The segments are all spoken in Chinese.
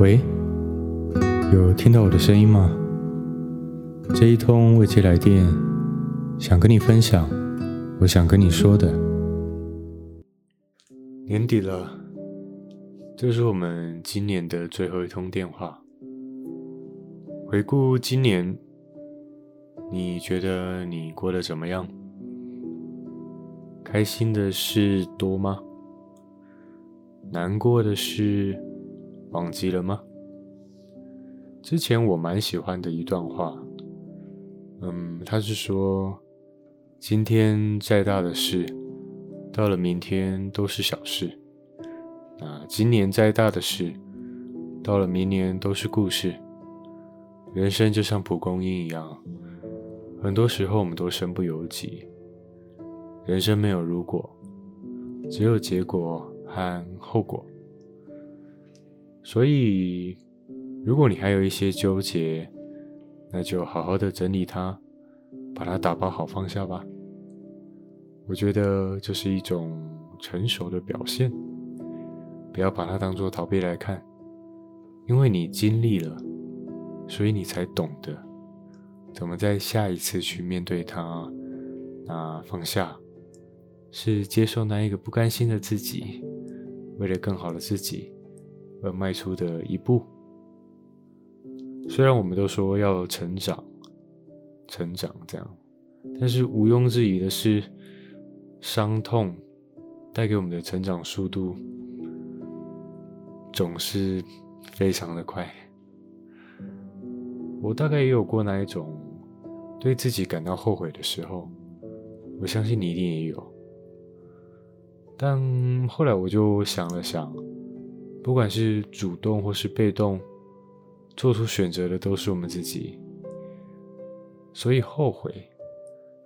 喂，有听到我的声音吗？这一通未接来电，想跟你分享，我想跟你说的。年底了，这是我们今年的最后一通电话。回顾今年，你觉得你过得怎么样？开心的事多吗？难过的事忘记了吗？之前我蛮喜欢的一段话，嗯，他是说，今天再大的事，到了明天都是小事；啊，今年再大的事，到了明年都是故事。人生就像蒲公英一样，很多时候我们都身不由己。人生没有如果，只有结果和后果。所以，如果你还有一些纠结，那就好好的整理它，把它打包好放下吧。我觉得这是一种成熟的表现，不要把它当做逃避来看，因为你经历了，所以你才懂得怎么在下一次去面对它。那放下。是接受那一个不甘心的自己，为了更好的自己而迈出的一步。虽然我们都说要成长，成长这样，但是毋庸置疑的是，伤痛带给我们的成长速度总是非常的快。我大概也有过那一种对自己感到后悔的时候，我相信你一定也有。但后来我就想了想，不管是主动或是被动，做出选择的都是我们自己。所以后悔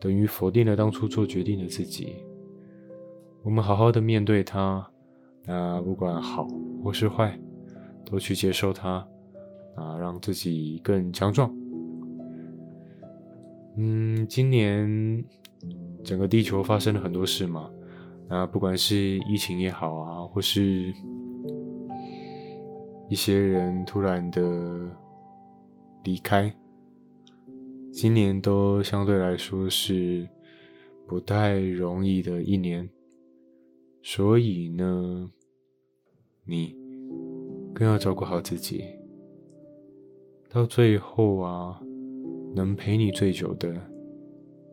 等于否定了当初做决定的自己。我们好好的面对它，那不管好或是坏，都去接受它，啊，让自己更强壮。嗯，今年整个地球发生了很多事嘛。那不管是疫情也好啊，或是一些人突然的离开，今年都相对来说是不太容易的一年，所以呢，你更要照顾好自己。到最后啊，能陪你最久的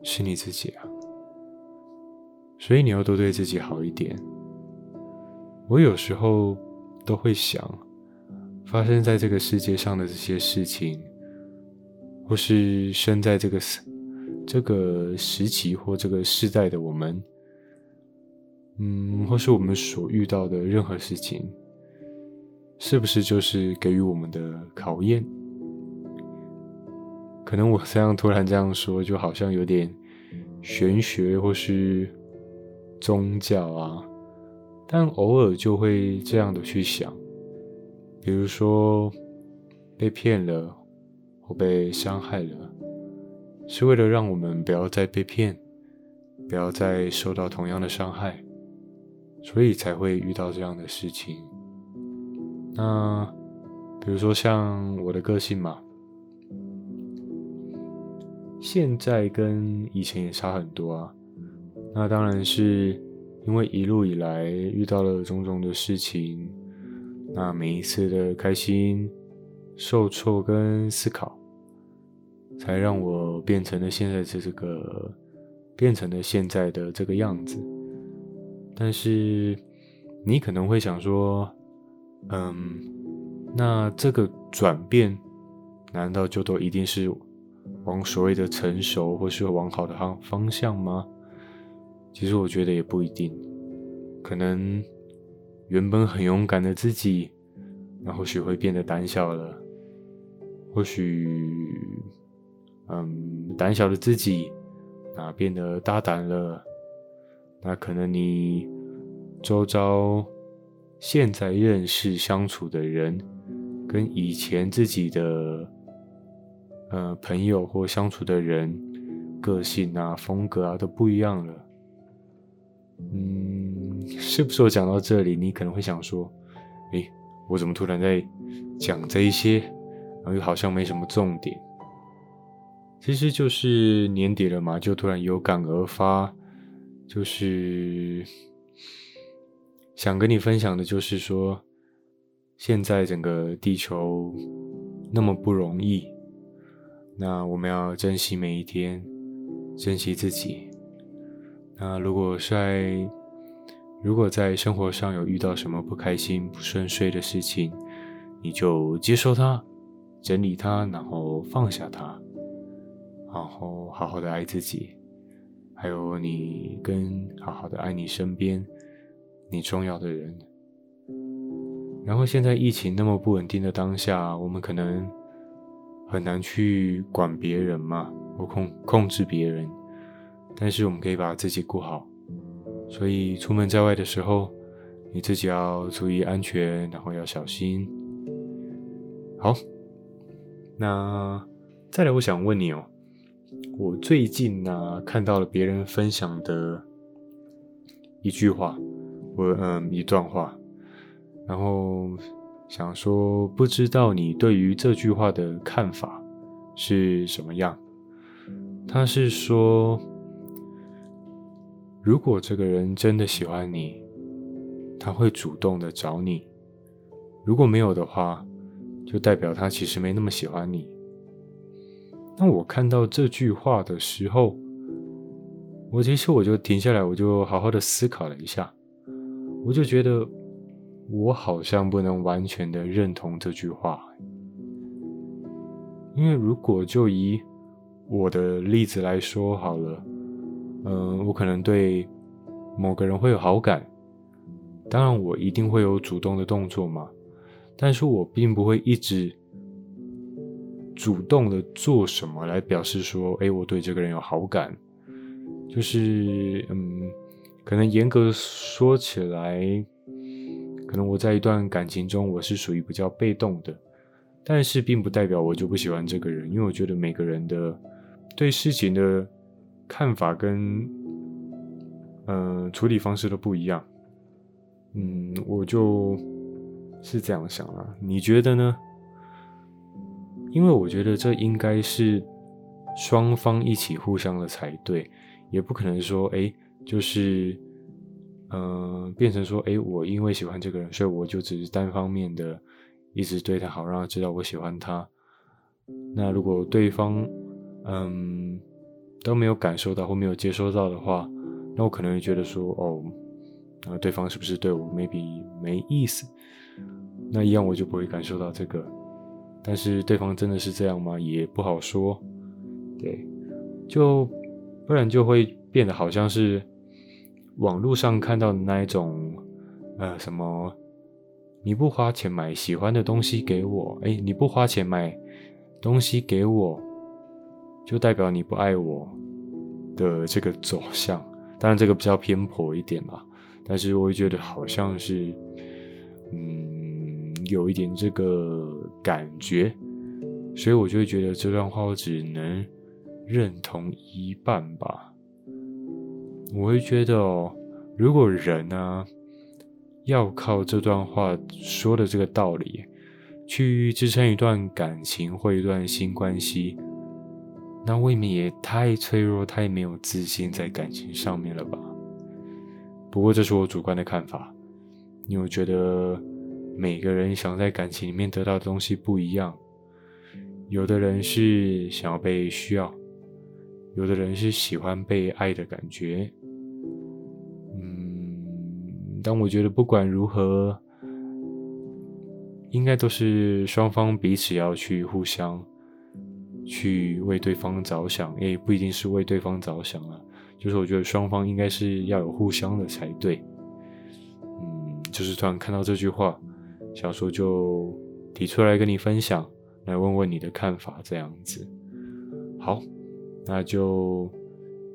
是你自己啊。所以你要多对自己好一点。我有时候都会想，发生在这个世界上的这些事情，或是生在这个这个时期或这个世代的我们，嗯，或是我们所遇到的任何事情，是不是就是给予我们的考验？可能我这样突然这样说，就好像有点玄学，或是。宗教啊，但偶尔就会这样的去想，比如说被骗了或被伤害了，是为了让我们不要再被骗，不要再受到同样的伤害，所以才会遇到这样的事情。那比如说像我的个性嘛，现在跟以前也差很多啊。那当然是因为一路以来遇到了种种的事情，那每一次的开心、受挫跟思考，才让我变成了现在的这个，变成了现在的这个样子。但是你可能会想说，嗯，那这个转变，难道就都一定是往所谓的成熟，或是往好的方方向吗？其实我觉得也不一定，可能原本很勇敢的自己，那或许会变得胆小了；或许，嗯，胆小的自己，那变得大胆了。那可能你周遭现在认识相处的人，跟以前自己的呃朋友或相处的人，个性啊、风格啊都不一样了。嗯，是不是我讲到这里，你可能会想说，诶，我怎么突然在讲这一些，然后又好像没什么重点。其实就是年底了嘛，就突然有感而发，就是 想跟你分享的，就是说，现在整个地球那么不容易，那我们要珍惜每一天，珍惜自己。那如果在如果在生活上有遇到什么不开心、不顺遂的事情，你就接受它，整理它，然后放下它。然后好好的爱自己，还有你跟好好的爱你身边你重要的人。然后现在疫情那么不稳定的当下，我们可能很难去管别人嘛，或控控制别人。但是我们可以把自己顾好。所以出门在外的时候，你自己要注意安全，然后要小心。好，那再来，我想问你哦。我最近呢、看到了别人分享的一句话，我嗯一段话，然后想说，不知道你对于这句话的看法是什么样？他是说，如果这个人真的喜欢你，他会主动的找你；如果没有的话，就代表他其实没那么喜欢你。当我看到这句话的时候，我其实我就停下来，我就好好的思考了一下，我就觉得我好像不能完全的认同这句话，因为如果就以我的例子来说好了，嗯，我可能对某个人会有好感，当然我一定会有主动的动作嘛，但是我并不会一直。主动的做什么来表示说，哎，我对这个人有好感，就是，嗯，可能严格说起来，可能我在一段感情中我是属于比较被动的，但是并不代表我就不喜欢这个人，因为我觉得每个人的对事情的看法跟，嗯、呃，处理方式都不一样，嗯，我就是这样想了，你觉得呢？因为我觉得这应该是双方一起互相的才对，也不可能说，哎，就是，嗯、呃，变成说，哎，我因为喜欢这个人，所以我就只是单方面的一直对他好，让他知道我喜欢他。那如果对方，嗯，都没有感受到或没有接收到的话，那我可能会觉得说，哦，那对方是不是对我 maybe 没意思？那一样我就不会感受到这个。但是对方真的是这样吗？也不好说。对，就不然就会变得好像是网络上看到的那一种，呃，什么你不花钱买喜欢的东西给我，哎，你不花钱买东西给我，就代表你不爱我的这个走向。当然这个比较偏颇一点啦，但是我会觉得好像是，嗯。有一点这个感觉，所以我就会觉得这段话我只能认同一半吧。我会觉得哦，如果人呢，要靠这段话说的这个道理去支撑一段感情或一段新关系，那未免也太脆弱、太没有自信在感情上面了吧？不过这是我主观的看法，因为我觉得。每个人想在感情里面得到的东西不一样，有的人是想要被需要，有的人是喜欢被爱的感觉。嗯，但我觉得不管如何，应该都是双方彼此要去互相去为对方着想，也不一定是为对方着想啊，就是我觉得双方应该是要有互相的才对。嗯，就是突然看到这句话。想说就提出来跟你分享，来问问你的看法，这样子。好，那就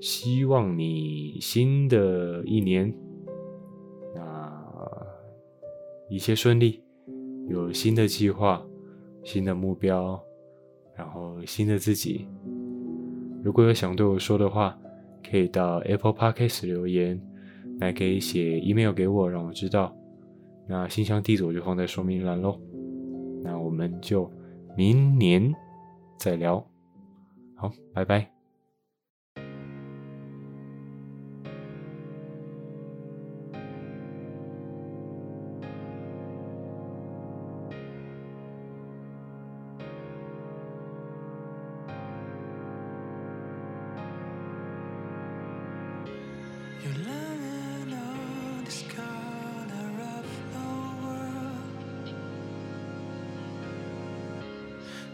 希望你新的一年，那一切顺利，有新的计划、新的目标，然后新的自己。如果有想对我说的话，可以到 Apple Podcast 留言，来可以写 email 给我，让我知道。那信箱地址我就放在说明栏喽。那我们就明年再聊。好，拜拜。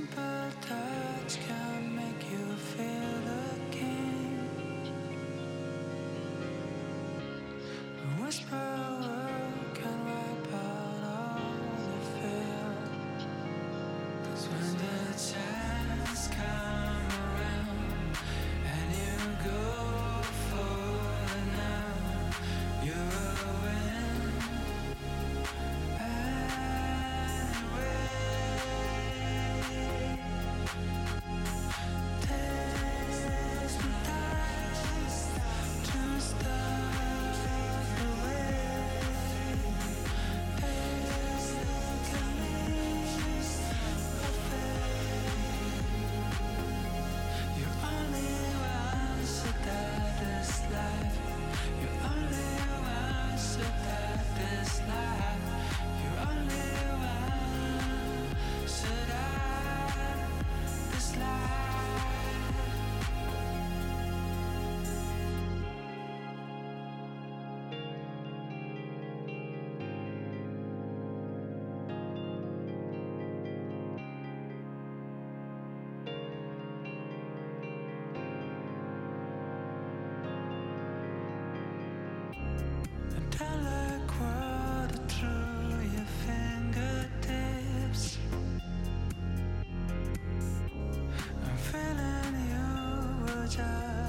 empire. child.